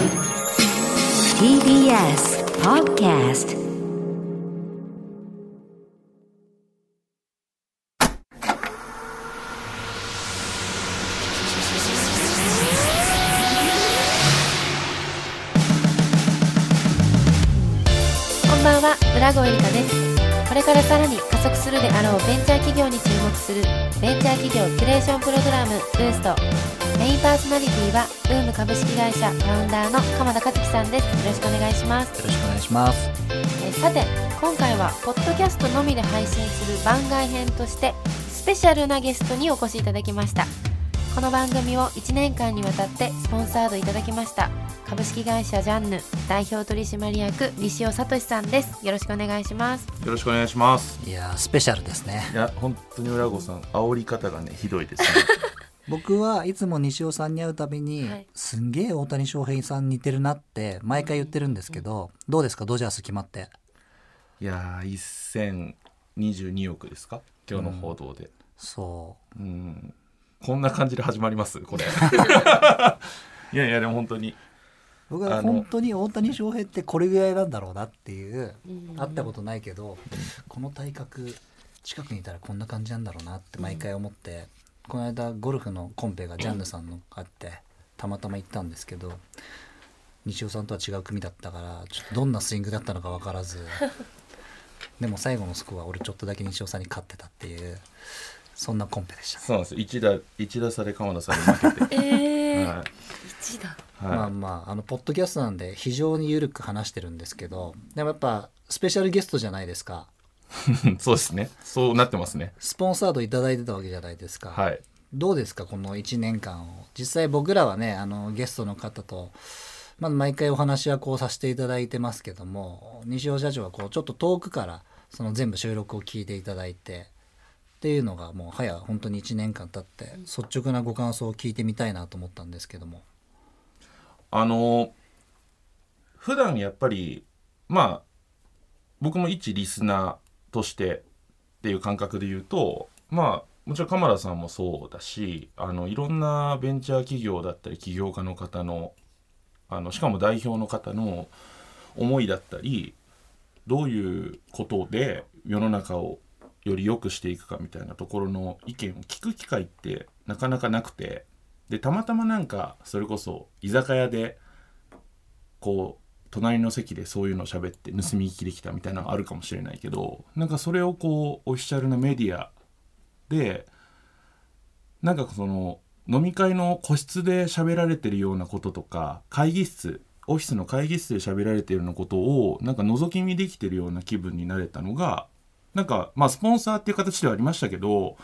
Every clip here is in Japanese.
TBS Podcast こんばんは、浦越えりかです。これからさらに加速するであろうベンチャー企業に注目するベンチャー企業キュレーションプログラムブースト。メインパーソナリティは株式会社ファウンダーの鎌田和樹さんです。よろしくお願いします。よろしくお願いします。えさて、今回はポッドキャストのみで配信する番外編としてスペシャルなゲストにお越しいただきました。この番組を1年間にわたってスポンサードいただきました株式会社ジャンヌ代表取締役西尾聡さんですよろしくお願いしますよろしくお願いします。いやースペシャルですねい。や、本当に浦子さん、煽り方がね、ひどいですね。僕はいつも西尾さんに会うたびに、はいすんげえ大谷翔平さん似てるなって毎回言ってるんですけど、どうですか？ドジャース決まって。いやー、1022億ですか？今日の報道で。そうん。こんな感じで始まります？これ。いやいや、でも本当に。う。僕は本当に大谷翔平ってこれぐらいなんだろうなっていう、うん会ったことないけど、この体格近くにいたらこんな感じなんだろうなって毎回思って、この間ゴルフのコンペがジャンヌさんのあってたまたま行ったんですけど西尾さんとは違う組だったからちょっとどんなスイングだったのか分からず でも最後のスコア俺ちょっとだけ西尾さんに勝ってたっていうそんなコンペでしたねそうなんですよ。一打、一打差で鎌田さんに負けて。えー、は一だい。まあはまああのポッドキャストなんで非常に緩く話してるんですけどでもやっぱスペシャルゲストじゃないですかい。そうですね。そうなってますね。スポンサードいただいてたわけじゃないですか、はい。どうですかこの1年間を？実際僕らはねあのゲストの方と、まあ、毎回お話はこうさせていただいてますけども西尾社長はこうちょっと遠くからその全部収録を聞いていただいてっていうのがもう早本当に1年間経って率直なご感想を聞いてみたいなと思ったんですけどもあの普段やっぱりまあ僕も一リスナーとしてっていう感覚で言うとまあもちろん鎌田さんもそうだしあのいろんなベンチャー企業だったり起業家の方のあのしかも代表の方の思いだったりどういうことで世の中をより良くしていくかみたいなところの意見を聞く機会ってなかなかなくてでたまたまなんかそれこそ居酒屋でこう隣の席でそういうのを喋って盗み聞きできたみたいなのがあるかもしれないけどなんかそれをこうオフィシャルなメディアでなんかその飲み会の個室で喋られてるようなこととか会議室オフィスの会議室で喋られてるようなことをなんか覗き見できてるような気分になれたのがなんかまあスポンサーっていう形ではありましたけど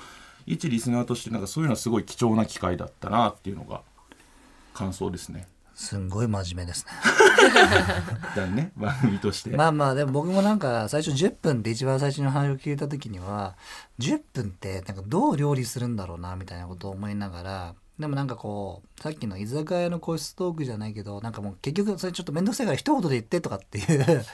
一リスナーとしてなんかそういうのはすごい貴重な機会だったなっていうのが感想ですね。すんごい真面目ですねだね番組として。まあまあでも僕もなんか最初10分って一番最初の話を聞いた時には10分ってなんかどう料理するんだろうなみたいなことを思いながらでもなんかこうさっきの居酒屋の個室トークじゃないけどなんかもう結局それちょっと面倒くさいから一言で言ってとかっていう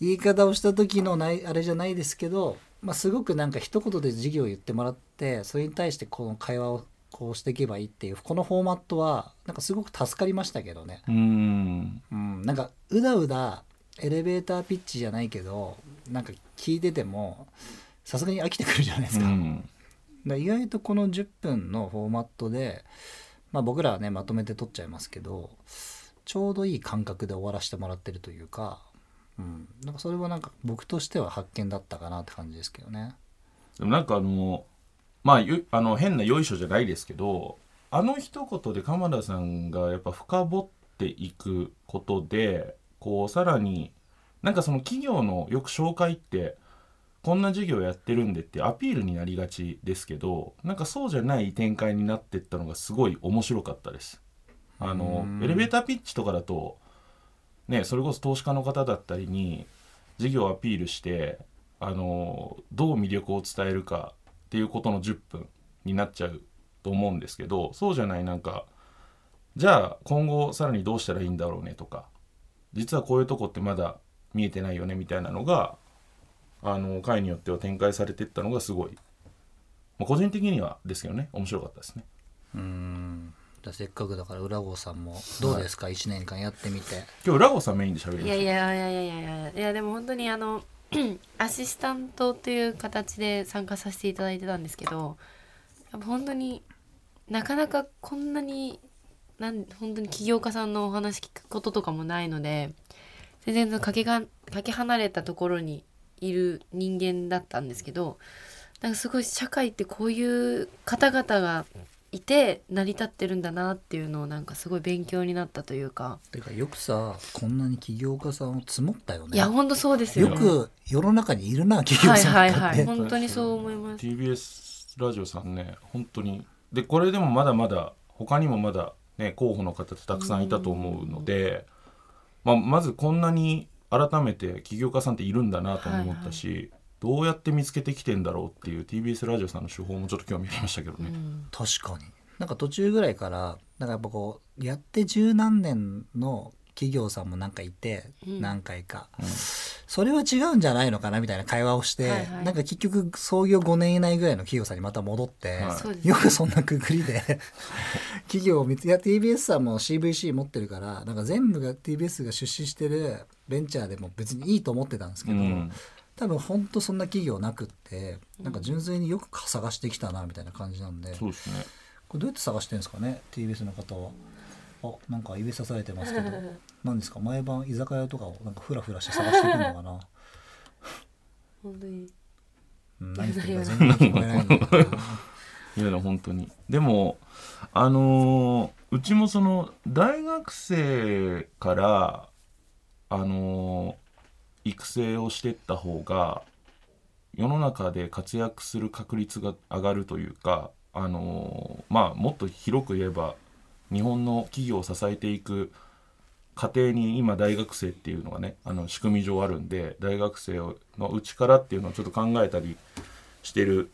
言い方をした時のないあれじゃないですけど、まあ、すごくなんか一言で授業を言ってもらってそれに対してこの会話をこうしていけばいいっていうこのフォーマットはなんかすごく助かりましたけどね。うーん。うん、なんかうだうだエレベーターピッチじゃないけどなんか聞いててもさすがに飽きてくるじゃないですか,、うん。意外とこの10分のフォーマットで、まあ、僕らはねまとめて撮っちゃいますけどちょうどいい感覚で終わらせてもらってるというか、うん、なんかそれはなんか僕としては発見だったかなって感じですけどね。でもなんかあのまあゆあの変なよいしょじゃないですけどあの一言で鎌田さんがやっぱ深掘っていくことでこうさらになんかその企業のよく紹介ってこんな事業やってるんでってアピールになりがちですけどなんかそうじゃない展開になってったのがすごい面白かったです。あのエレベーターピッチとかだとねそれこそ投資家の方だったりに事業をアピールしてあのどう魅力を伝えるかっていうことの10分になっちゃうと思うんですけどそうじゃないなんかじゃあ今後さらにどうしたらいいんだろうねとか実はこういうとこってまだ見えてないよねみたいなのがあの回によっては展開されていったのがすごい、まあ、個人的にはですけどね面白かったですね。うん。じゃあせっかくだから浦郷さんもどうですか、一1年間やってみて。今日ラゴさんメインで喋りましいやいやいやいやいやいやいやでも本当にあの アシスタントという形で参加させていただいてたんですけど本当になかなかこんなになん本当に起業家さんのお話聞くこととかもないので全然かけがかけ離れたところにいる人間だったんですけどなんかすごい社会ってこういう方々がいて成り立ってるんだなっていうのをなんかすごい勉強になったというか、てかよくさこんなに起業家さんを積もったよね。いや本当そうですよ。ね。よく世の中にいるな起業はい家さんはいはいとかって、本当にそう思います。TBS ラジオさんね本当に。でこれでもまだまだ他にもまだね候補の方ってたくさんいたと思うので、まあ、まずこんなに改めて起業家さんっているんだなとも思ったし、どうやって見つけてきてんだろうっていう TBS ラジオさんの手法もちょっと興味ありましたけどね。確かに。なんか途中ぐらいからなんかやっぱこうやって十何年の企業さんもなんかいて、うん。何回か、それは違うんじゃないのかなみたいな会話をして、はいはい。なんか結局創業5年以内ぐらいの企業さんにまた戻って、はい。よくそんなくくりで企業を見ついや TBS さんも CVC 持ってるからなんか全部が TBS が出資してるベンチャーでも別にいいと思ってたんですけど、うん多分本当そんな企業なくってなんか純粋によく探してきたなみたいな感じなんで、そうですね。これどうやって探してるんですかね？TBS の方はあなんか指さされてますけど。何ですか？毎晩居酒屋とかをなんかフラフラして探してくるのかな？本当に。うん何言ってるか全然聞こえないんだけどな。いや本当に。でもあのーうちもその大学生からあのー育成をしてった方が世の中で活躍する確率が上がるというかあのーまあもっと広く言えば日本の企業を支えていく過程に今大学生っていうのがねあの仕組み上あるんで大学生のうちからっていうのをちょっと考えたりしてる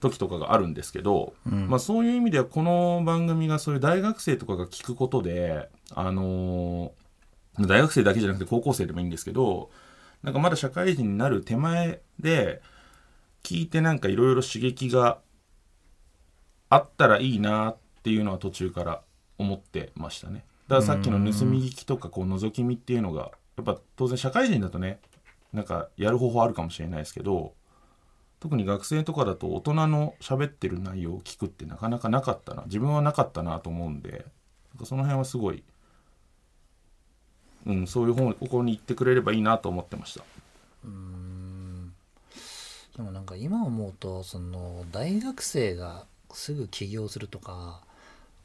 時とかがあるんですけど、まあ、そういう意味ではこの番組がそういう大学生とかが聞くことで、あのー大学生だけじゃなくて高校生でもいいんですけどなんかまだ社会人になる手前で聞いてなんかいろいろ刺激があったらいいなっていうのは途中から思ってましたね。だからさっきの盗み聞きとかこう覗き見っていうのがやっぱ当然社会人だとねなんかやる方法あるかもしれないですけど特に学生とかだと大人の喋ってる内容を聞くってなかなかなかったな自分はなかったなと思うんでその辺はすごい、うん、そういう方ここに行ってくれればいいなと思ってました。でもなんか今思うとその大学生がすぐ起業するとか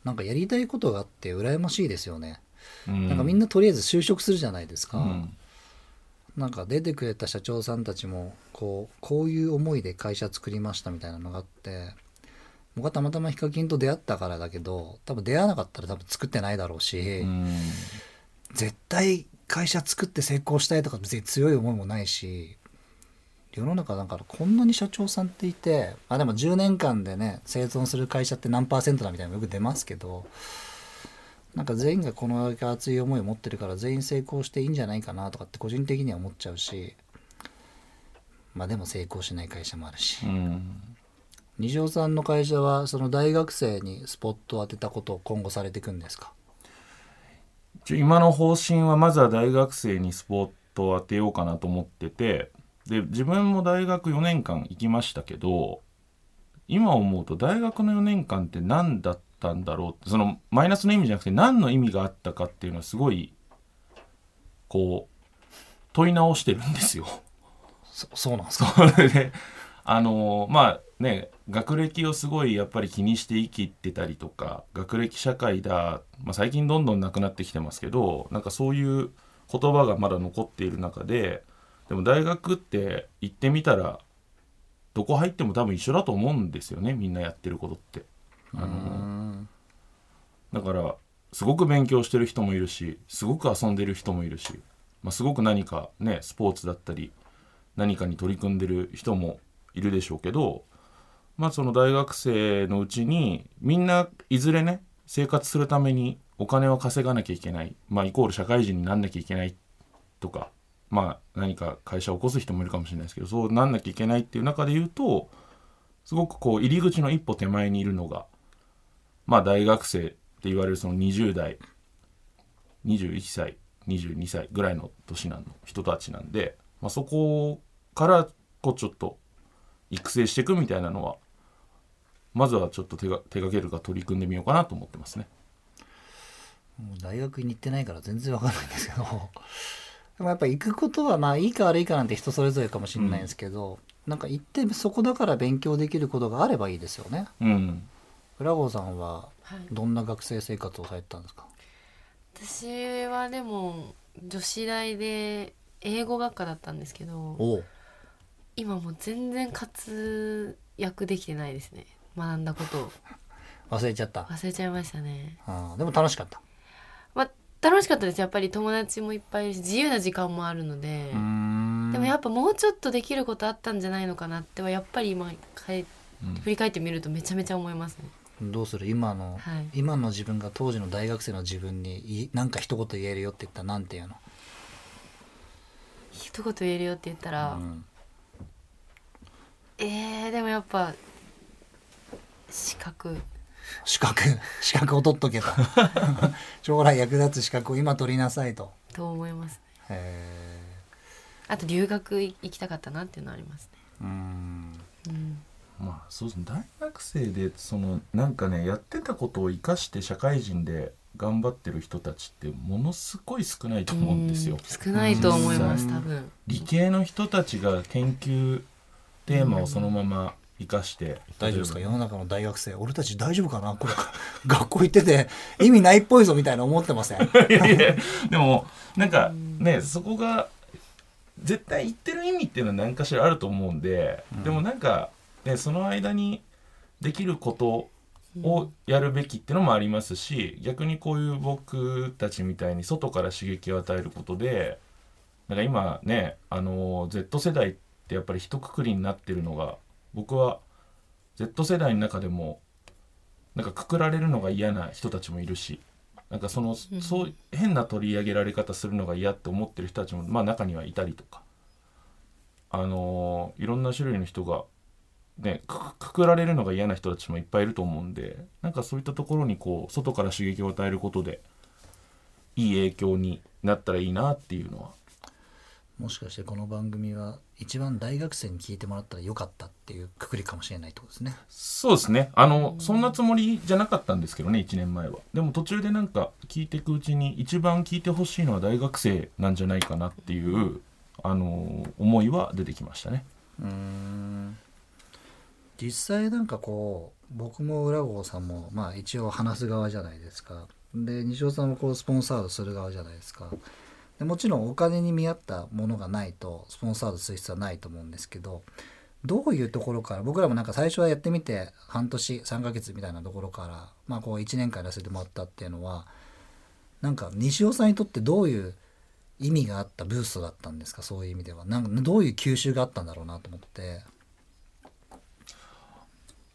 なんかやりたいことがあって羨ましいですよね、うん、なんかみんなとりあえず就職するじゃないですか、うん。なんか出てくれた社長さんたちもこうこういう思いで会社作りましたみたいなのがあって僕はたまたまヒカキンと出会ったからだけど多分出会わなかったら多分作ってないだろうし、うん絶対会社作って成功したいとか別に強い思いもないし世の中だからこんなに社長さんっていてまあでも10年間でね生存する会社って何パーセントだみたいなのよく出ますけどなんか全員がこのだけ熱い思いを持ってるから全員成功していいんじゃないかなとかって個人的には思っちゃうしまあでも成功しない会社もあるし。うん。西尾さんの会社はその大学生にスポットを当てたことを今後されていくんですか？今の方針はまずは大学生にスポットを当てようかなと思っててで自分も大学4年間行きましたけど今思うと大学の4年間って何だったんだろうってそのマイナスの意味じゃなくて何の意味があったかっていうのはすごいこう問い直してるんですよ。そそうなんですか？それであのまあね学歴をすごいやっぱり気にして生きてたりとか学歴社会だ、まあ、最近どんどんなくなってきてますけどなんかそういう言葉がまだ残っている中ででも大学って行ってみたらどこ入っても多分一緒だと思うんですよねみんなやってることって。あのだからすごく勉強してる人もいるしすごく遊んでる人もいるし、まあ、すごく何かねスポーツだったり何かに取り組んでる人もいるでしょうけどまあその大学生のうちにみんないずれね生活するためにお金を稼がなきゃいけない、まあ、イコール社会人になんなきゃいけないとか。まあ何か会社を起こす人もいるかもしれないですけどそうなんなきゃいけないっていう中で言うとすごくこう入り口の一歩手前にいるのがまあ大学生って言われるその20代21歳22歳ぐらいの年なの人たちなんで、まあ、そこからこうちょっと育成していくみたいなのはまずはちょっと手が手がけるか取り組んでみようかなと思ってますね。もう大学に行ってないから全然わかんないんですけど。でもやっぱ行くことはまあいいか悪いかなんて人それぞれかもしれないんですけど、なんか行ってそこだから勉強できることがあればいいですよね。うん、浦郷さんははい。どんな学生生活をされてたんですか、私はでも女子大で英語学科だったんですけど今もう全然活躍できてないですね。学んだこと。を忘れちゃった。忘れちゃいましたね。あーでも楽しかった。まあ楽しかったです。やっぱり友達もいっぱいいるし自由な時間もあるので。うーん。でもやっぱもうちょっとできることあったんじゃないのかなってはやっぱり今かえうん。振り返ってみるとめちゃめちゃ思いますね。どうする？今の、はい。今の自分が当時の大学生の自分にいなんか一言言えるよって言ったらなんて言うの、一言言えるよって言ったら、うんえー、でもやっぱ資格。資格 資格を取っとけと。将来役立つ資格を今取りなさいと。と思いますね。へあと留学行きたかったなっていうのはありますね。ーうん。うん。まあそうですね。大学生でそのなんかねやってたことを生かして社会人で頑張ってる人たちってものすごい少ないと思うんですよ。少ないと思いますうん。多分。理系の人たちが研究テーマをそのまま生かして、大丈夫ですか？世の中の大学生。俺たち大丈夫かな？これ。学校行ってて意味ないっぽいぞみたいな思ってません？いやいやでもなんかねそこが絶対言ってる意味っていうのは何かしらあると思うんで、うん。でもなんか、ね、その間にできることをやるべきっていうのもありますし逆にこういう僕たちみたいに外から刺激を与えることでなんか今ねあの Z 世代ってやっぱり一括りになってるのが僕は Z 世代の中でもなんかくくられるのが嫌な人たちもいるしなんかその、うんそう変な取り上げられ方するのが嫌って思ってる人たちもまあ中にはいたりとか。あのいろんな種類の人がねくくくられるのが嫌な人たちもいっぱいいると思うんでなんかそういったところにこう外から刺激を与えることでいい影響になったらいいなっていうのはもしかしてこの番組は一番大学生に聞いてもらったらよかったっていうくくりかもしれないってことですね。そうですね。あのそんなつもりじゃなかったんですけどね1年前は。でも途中でなんか聞いていくうちに一番聞いてほしいのは大学生なんじゃないかなっていうあの思いは出てきましたね。うーん。実際なんかこう僕も浦郷さんもまあ一応話す側じゃないですか。で西尾さんもこうスポンサードする側じゃないですかでもちろんお金に見合ったものがないとスポンサードする必要はないと思うんですけどどういうところから僕らもなんか最初はやってみて半年3ヶ月みたいなところからまあこう1年間やらせてもらったっていうのはなんか西尾さんにとってどういう意味があったブーストだったんですか？そういう意味では。なんかどういう吸収があったんだろうなと思って。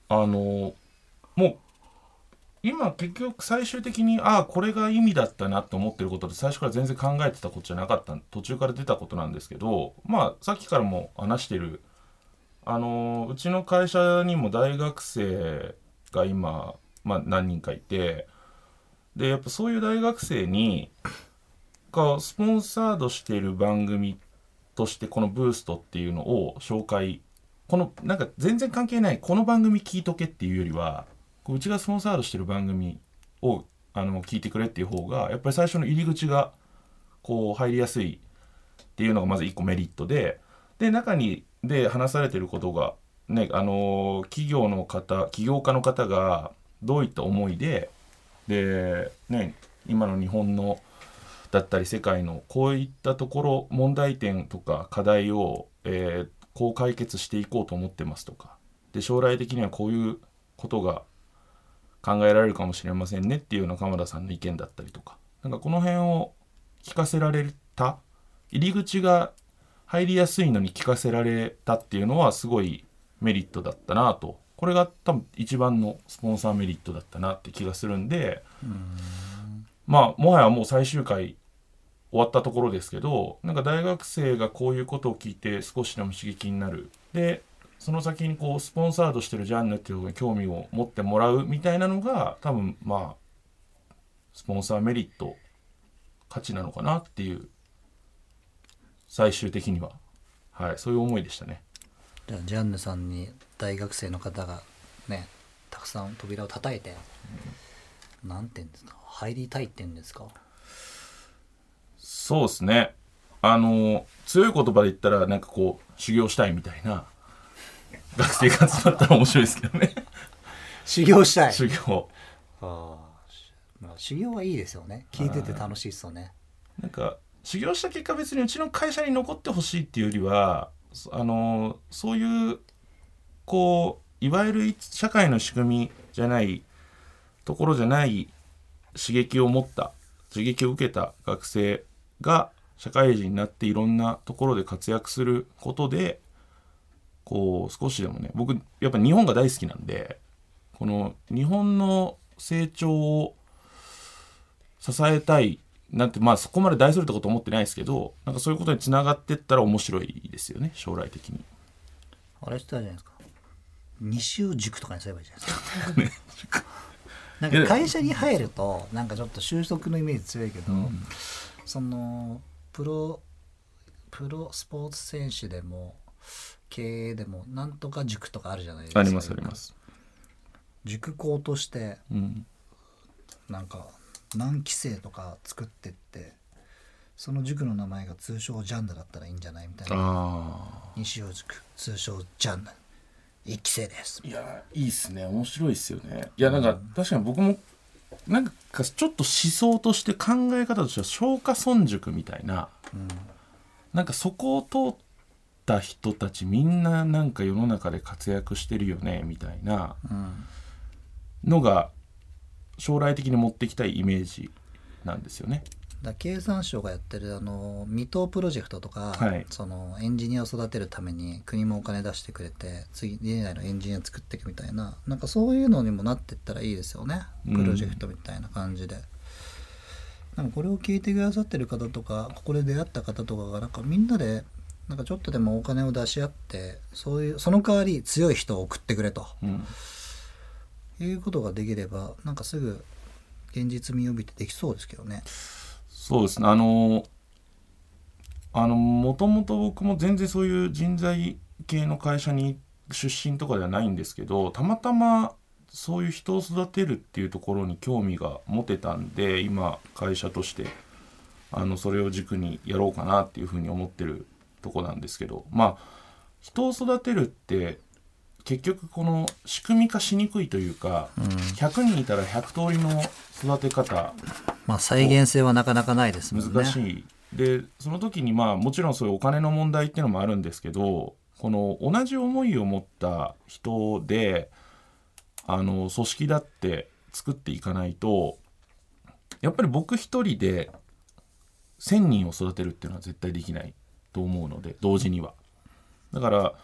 あのもう今結局最終的にああこれが意味だったなと思ってることで最初から全然考えてたことじゃなかった途中から出たことなんですけどまあさっきからも話してるあのうちの会社にも大学生が今、まあ、何人かいてでやっぱそういう大学生にがスポンサードしている番組としてこのブーストっていうのを紹介このなんか全然関係ないこの番組聞いとけっていうよりはこううちがスポンサードしてる番組をあの聞いてくれっていう方がやっぱり最初の入り口がこう入りやすいっていうのがまず一個メリットでで中にで話されてることがねあの企業の方起業家の方がどういった思いででね今の日本のだったり世界のこういったところ問題点とか課題を、えーこう解決していこうと思ってますとかで将来的にはこういうことが考えられるかもしれませんねっていうような鎌田さんの意見だったりとか。なんかこの辺を聞かせられた入り口が入りやすいのに聞かせられたっていうのはすごいメリットだったなと。これが多分一番のスポンサーメリットだったなって気がするんで。まあもはやもう最終回終わったところですけどなんか大学生がこういうことを聞いて少しでも刺激になる。でその先にこうスポンサードしてるジャンルっていうのに興味を持ってもらうみたいなのが多分まあスポンサーメリット価値なのかなっていう最終的には、はい、そういう思いでしたね。じゃあジャンヌさんに大学生の方がねたくさん扉を叩いて、なんて言うんですか？入りたいって言うんですか？そうですね。あの強い言葉で言ったらなんかこう修行したいみたいな学生活だったら面白いですけどね。修行したい。修行。あまあ修行はいいですよね。聞いてて楽しいですよね。なんか修行した結果別にうちの会社に残ってほしいっていうよりはそあのそういうこういわゆる社会の仕組みじゃないところじゃない刺激を持った刺激を受けた学生が社会人になっていろんなところで活躍することでこう少しでもね僕やっぱ日本が大好きなんでこの日本の成長を支えたいなんてまあそこまで大それたこと思ってないですけどなんかそういうことにつながってったら面白いですよね将来的に。あれしてたじゃないですか。西尾塾とかにすればいいじゃないですか。なんか会社に入るとなんかちょっと就職のイメージ強いけど、そのプロプロスポーツ選手でも経営でもなんとか塾とかあるじゃないですかありますあります。塾校としてうん、なんか何期生とか作ってってその塾の名前が通称ジャンヌだったらいいんじゃないみたいな。あ西尾塾通称ジャンヌ。一期生です。あいやいいっすね。面白いっすよね。いやなんか確かに僕もなんかちょっと思想として考え方としては松下村塾みたいな、なんかそこを通った人たちみんななんか世の中で活躍してるよねみたいな。うんのが将来的に持ってきたいイメージなんですよね。だ経産省がやってるあの未踏プロジェクトとか、はい。そのエンジニアを育てるために国もお金出してくれて次次代のエンジニア作っていくみたいな。なんかそういうのにもなっていったらいいですよね。うん。プロジェクトみたいな感じで、なんかこれを聞いてくださってる方とかここで出会った方とかがなんかみんなでなんかちょっとでもお金を出し合ってそういうその代わり強い人を送ってくれと。うん。いうことができればなんかすぐ現実味を帯びてできそうですけどね。そうですね。あのあのもともと僕も全然そういう人材系の会社に出身とかではないんですけどたまたまそういう人を育てるっていうところに興味が持てたんで今会社としてあのそれを軸にやろうかなっていうふうに思ってるとこなんですけどまあ人を育てるって結局この仕組み化しにくいというか、100人いたら100通りの育て方。まあ再現性はなかなかないですもんね。難しい、でその時にまあもちろんそういうお金の問題っていうのもあるんですけどこの同じ思いを持った人であの組織だって作っていかないとやっぱり僕一人で1,000人を育てるっていうのは絶対できないと思うので同時には。だから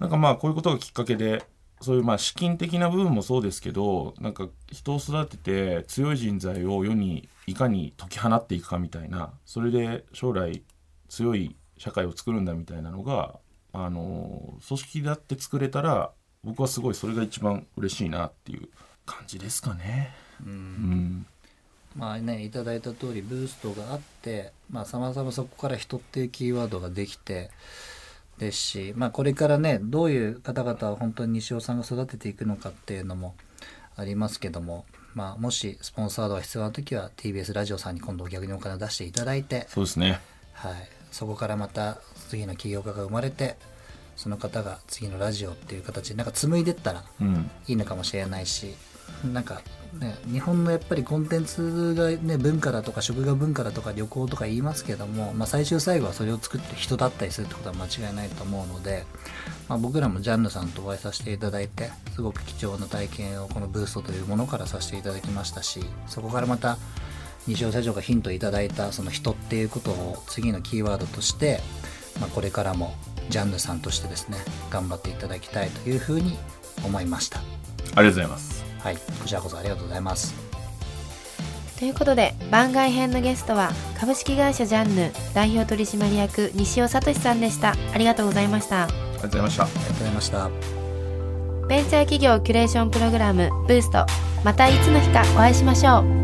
なんかまあこういうことがきっかけでそういうまあ資金的な部分もそうですけどなんか人を育てて強い人材を世にいかに解き放っていくかみたいなそれで将来強い社会を作るんだみたいなのがあの組織だって作れたら僕はすごいそれが一番嬉しいなっていう感じですかね。うんまあねいただいた通りブーストがあってまあさまざまそこから人っていうキーワードができてですしまあこれからねどういう方々を本当に西尾さんが育てていくのかっていうのもありますけどもまあもしスポンサードが必要な時は TBS ラジオさんに今度逆にお金を出していただいてそうですね。はい、そこからまた次の起業家が生まれてその方が次のラジオっていう形でなんか紡いでったらうん。いいのかもしれないしなんかね日本のやっぱりコンテンツがね文化だとか食が文化だとか旅行とか言いますけども、まあ、最終最後はそれを作って人だったりするってことは間違いないと思うので、まあ、僕らもジャンヌさんとお会いさせていただいてすごく貴重な体験をこのブーストというものからさせていただきましたしそこからまた西尾社長がヒントいただいたその人っていうことを次のキーワードとして、まあ、これからもジャンヌさんとしてですね頑張っていただきたいというふうに思いました。ありがとうございますはい、こちらこそありがとうございます。ということで番外編のゲストは株式会社ジャンヌ代表取締役西尾聡さんでしたありがとうございましたありがとうございましたありがとうございました。ベンチャー企業キュレーションプログラムブーストまたいつの日かお会いしましょう